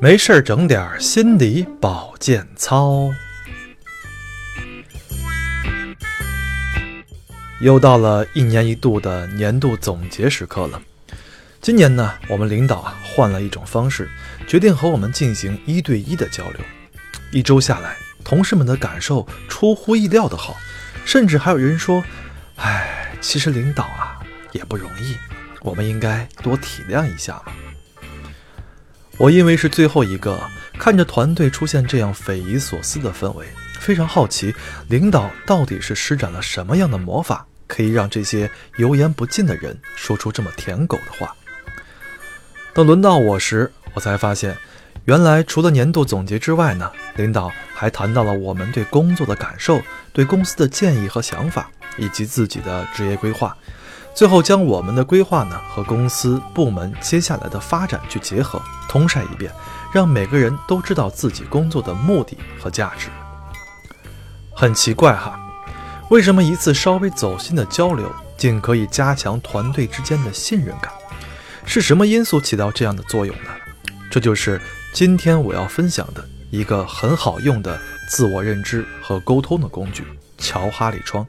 没事儿整点心理保健操。又到了一年一度的年度总结时刻了。今年呢，我们领导啊换了一种方式，决定和我们进行一对一的交流。一周下来，同事们的感受出乎意料的好，甚至还有人说：“哎，其实领导啊也不容易，我们应该多体谅一下嘛。”我因为是最后一个，看着团队出现这样匪夷所思的氛围，非常好奇，领导到底是施展了什么样的魔法，可以让这些油盐不进的人说出这么舔狗的话。等轮到我时，我才发现，原来除了年度总结之外呢，领导还谈到了我们对工作的感受、对公司的建议和想法，以及自己的职业规划。最后将我们的规划呢和公司部门接下来的发展去结合，通晒一遍，让每个人都知道自己工作的目的和价值。很奇怪哈，为什么一次稍微走心的交流，竟可以加强团队之间的信任感？是什么因素起到这样的作用呢？这就是今天我要分享的一个很好用的自我认知和沟通的工具——乔哈里窗。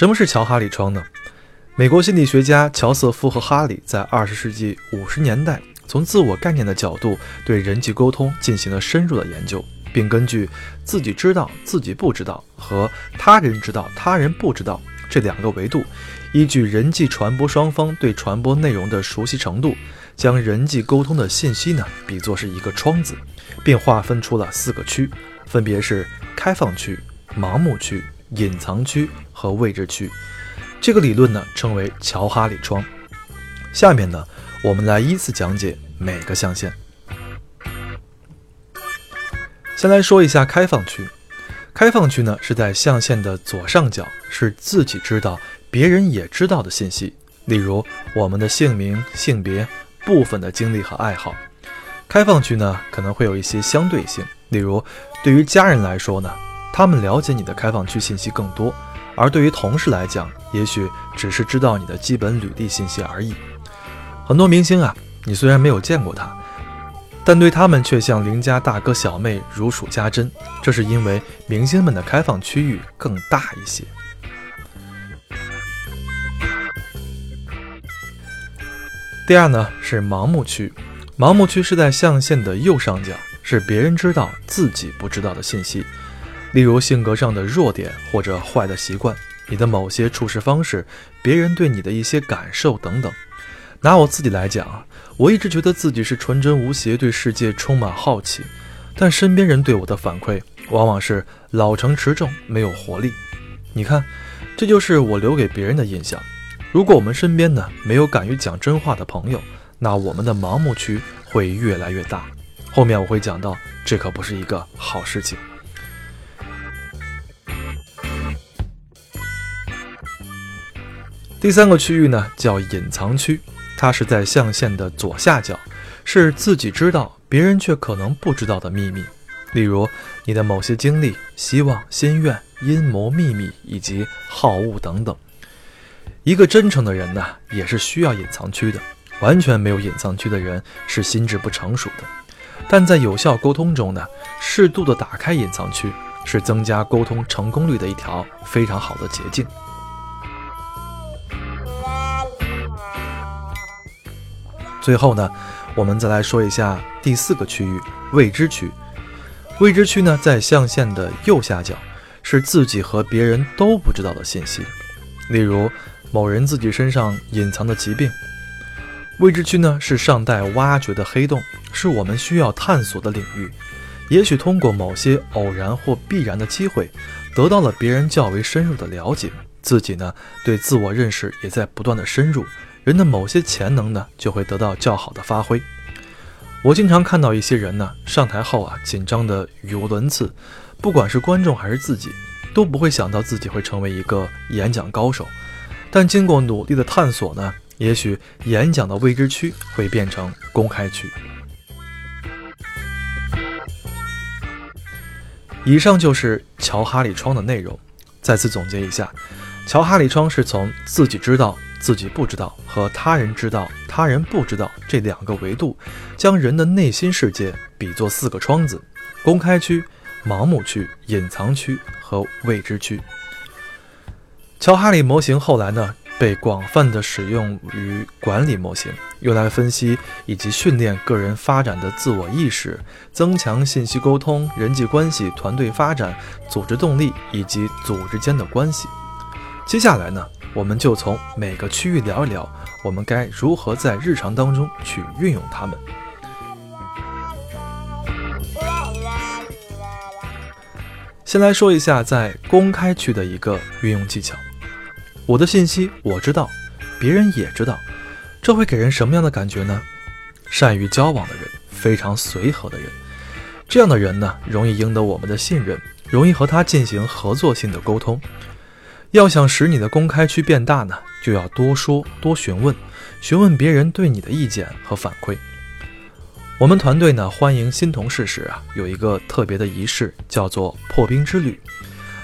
什么是乔哈里窗呢？美国心理学家乔瑟夫和哈里在二十世纪五十年代，从自我概念的角度对人际沟通进行了深入的研究，并根据自己知道、自己不知道和他人知道、他人不知道这两个维度，依据人际传播双方对传播内容的熟悉程度，将人际沟通的信息呢比作是一个窗子，并划分出了四个区，分别是开放区、盲目区。隐藏区和未知区，这个理论呢称为乔哈里窗。下面呢，我们来依次讲解每个象限。先来说一下开放区。开放区呢是在象限的左上角，是自己知道、别人也知道的信息，例如我们的姓名、性别、部分的经历和爱好。开放区呢可能会有一些相对性，例如对于家人来说呢。他们了解你的开放区信息更多，而对于同事来讲，也许只是知道你的基本履历信息而已。很多明星啊，你虽然没有见过他，但对他们却像邻家大哥小妹如数家珍。这是因为明星们的开放区域更大一些。第二呢是盲目区，盲目区是在象限的右上角，是别人知道自己不知道的信息。例如性格上的弱点或者坏的习惯，你的某些处事方式，别人对你的一些感受等等。拿我自己来讲啊，我一直觉得自己是纯真无邪，对世界充满好奇，但身边人对我的反馈往往是老成持重，没有活力。你看，这就是我留给别人的印象。如果我们身边呢没有敢于讲真话的朋友，那我们的盲目区会越来越大。后面我会讲到，这可不是一个好事情。第三个区域呢，叫隐藏区，它是在象限的左下角，是自己知道，别人却可能不知道的秘密，例如你的某些经历、希望、心愿、阴谋、秘密以及好恶等等。一个真诚的人呢，也是需要隐藏区的。完全没有隐藏区的人是心智不成熟的。但在有效沟通中呢，适度的打开隐藏区，是增加沟通成功率的一条非常好的捷径。最后呢，我们再来说一下第四个区域——未知区。未知区呢，在象限的右下角，是自己和别人都不知道的信息，例如某人自己身上隐藏的疾病。未知区呢，是尚待挖掘的黑洞，是我们需要探索的领域。也许通过某些偶然或必然的机会，得到了别人较为深入的了解，自己呢，对自我认识也在不断的深入。人的某些潜能呢，就会得到较好的发挥。我经常看到一些人呢，上台后啊，紧张的语无伦次，不管是观众还是自己，都不会想到自己会成为一个演讲高手。但经过努力的探索呢，也许演讲的未知区会变成公开区。以上就是乔哈里窗的内容。再次总结一下，乔哈里窗是从自己知道、自己不知道和他人知道、他人不知道这两个维度，将人的内心世界比作四个窗子：公开区、盲目区、隐藏区和未知区。乔哈里模型后来呢，被广泛的使用于管理模型，用来分析以及训练个人发展的自我意识，增强信息沟通、人际关系、团队发展、组织动力以及组织间的关系。接下来呢，我们就从每个区域聊一聊，我们该如何在日常当中去运用它们。先来说一下在公开区的一个运用技巧。我的信息我知道，别人也知道，这会给人什么样的感觉呢？善于交往的人，非常随和的人，这样的人呢，容易赢得我们的信任，容易和他进行合作性的沟通。要想使你的公开区变大呢，就要多说多询问，询问别人对你的意见和反馈。我们团队呢，欢迎新同事时啊，有一个特别的仪式，叫做破冰之旅。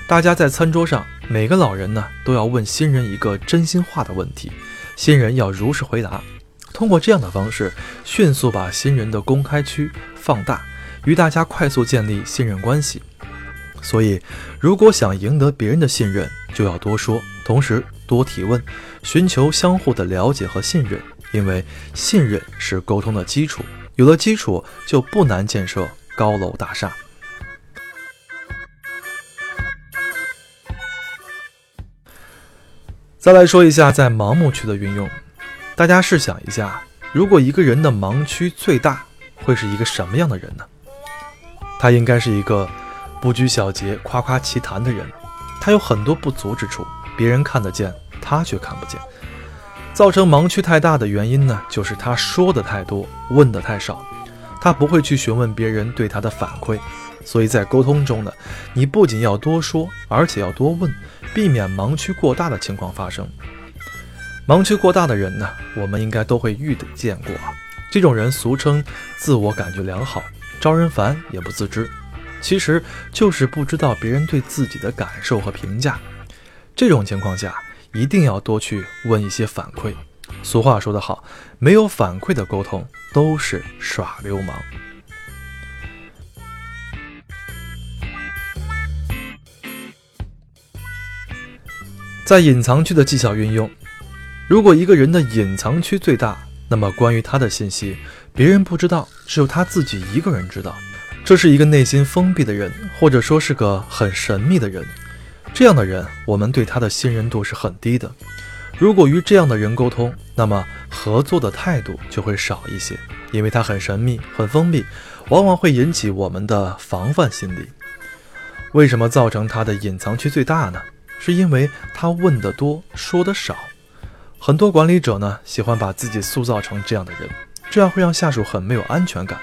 大家在餐桌上。每个老人呢，都要问新人一个真心话的问题，新人要如实回答。通过这样的方式，迅速把新人的公开区放大，与大家快速建立信任关系。所以，如果想赢得别人的信任，就要多说，同时多提问，寻求相互的了解和信任。因为信任是沟通的基础，有了基础，就不难建设高楼大厦。再来说一下在盲目区的运用，大家试想一下，如果一个人的盲区最大，会是一个什么样的人呢？他应该是一个不拘小节、夸夸其谈的人。他有很多不足之处，别人看得见，他却看不见。造成盲区太大的原因呢，就是他说的太多，问的太少。他不会去询问别人对他的反馈。所以在沟通中呢，你不仅要多说，而且要多问，避免盲区过大的情况发生。盲区过大的人呢，我们应该都会遇见过啊。这种人俗称自我感觉良好，招人烦也不自知，其实就是不知道别人对自己的感受和评价。这种情况下，一定要多去问一些反馈。俗话说得好，没有反馈的沟通都是耍流氓。在隐藏区的技巧运用，如果一个人的隐藏区最大，那么关于他的信息，别人不知道，只有他自己一个人知道。这是一个内心封闭的人，或者说是个很神秘的人。这样的人，我们对他的信任度是很低的。如果与这样的人沟通，那么合作的态度就会少一些，因为他很神秘、很封闭，往往会引起我们的防范心理。为什么造成他的隐藏区最大呢？是因为他问得多，说得少。很多管理者呢，喜欢把自己塑造成这样的人，这样会让下属很没有安全感。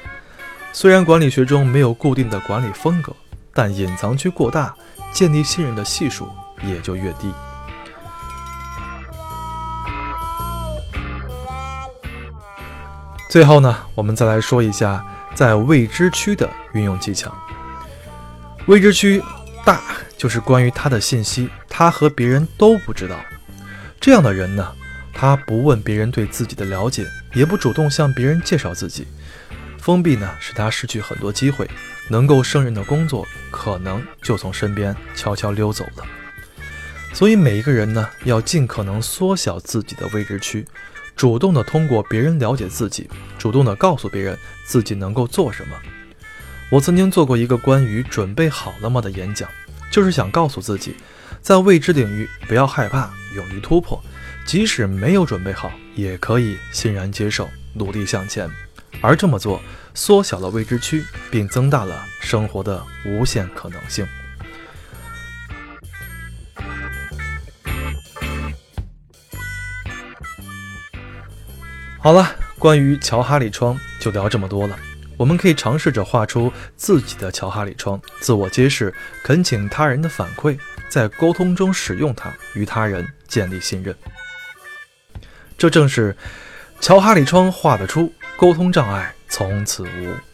虽然管理学中没有固定的管理风格，但隐藏区过大，建立信任的系数也就越低。最后呢，我们再来说一下在未知区的运用技巧。未知区大。就是关于他的信息，他和别人都不知道。这样的人呢，他不问别人对自己的了解，也不主动向别人介绍自己。封闭呢，使他失去很多机会，能够胜任的工作可能就从身边悄悄溜走了。所以每一个人呢，要尽可能缩小自己的未知区，主动的通过别人了解自己，主动的告诉别人自己能够做什么。我曾经做过一个关于准备好了吗的演讲。就是想告诉自己，在未知领域不要害怕，勇于突破，即使没有准备好，也可以欣然接受，努力向前。而这么做，缩小了未知区，并增大了生活的无限可能性。好了，关于乔哈里窗就聊这么多了。我们可以尝试着画出自己的乔哈里窗，自我揭示，恳请他人的反馈，在沟通中使用它，与他人建立信任。这正是乔哈里窗画得出，沟通障碍从此无。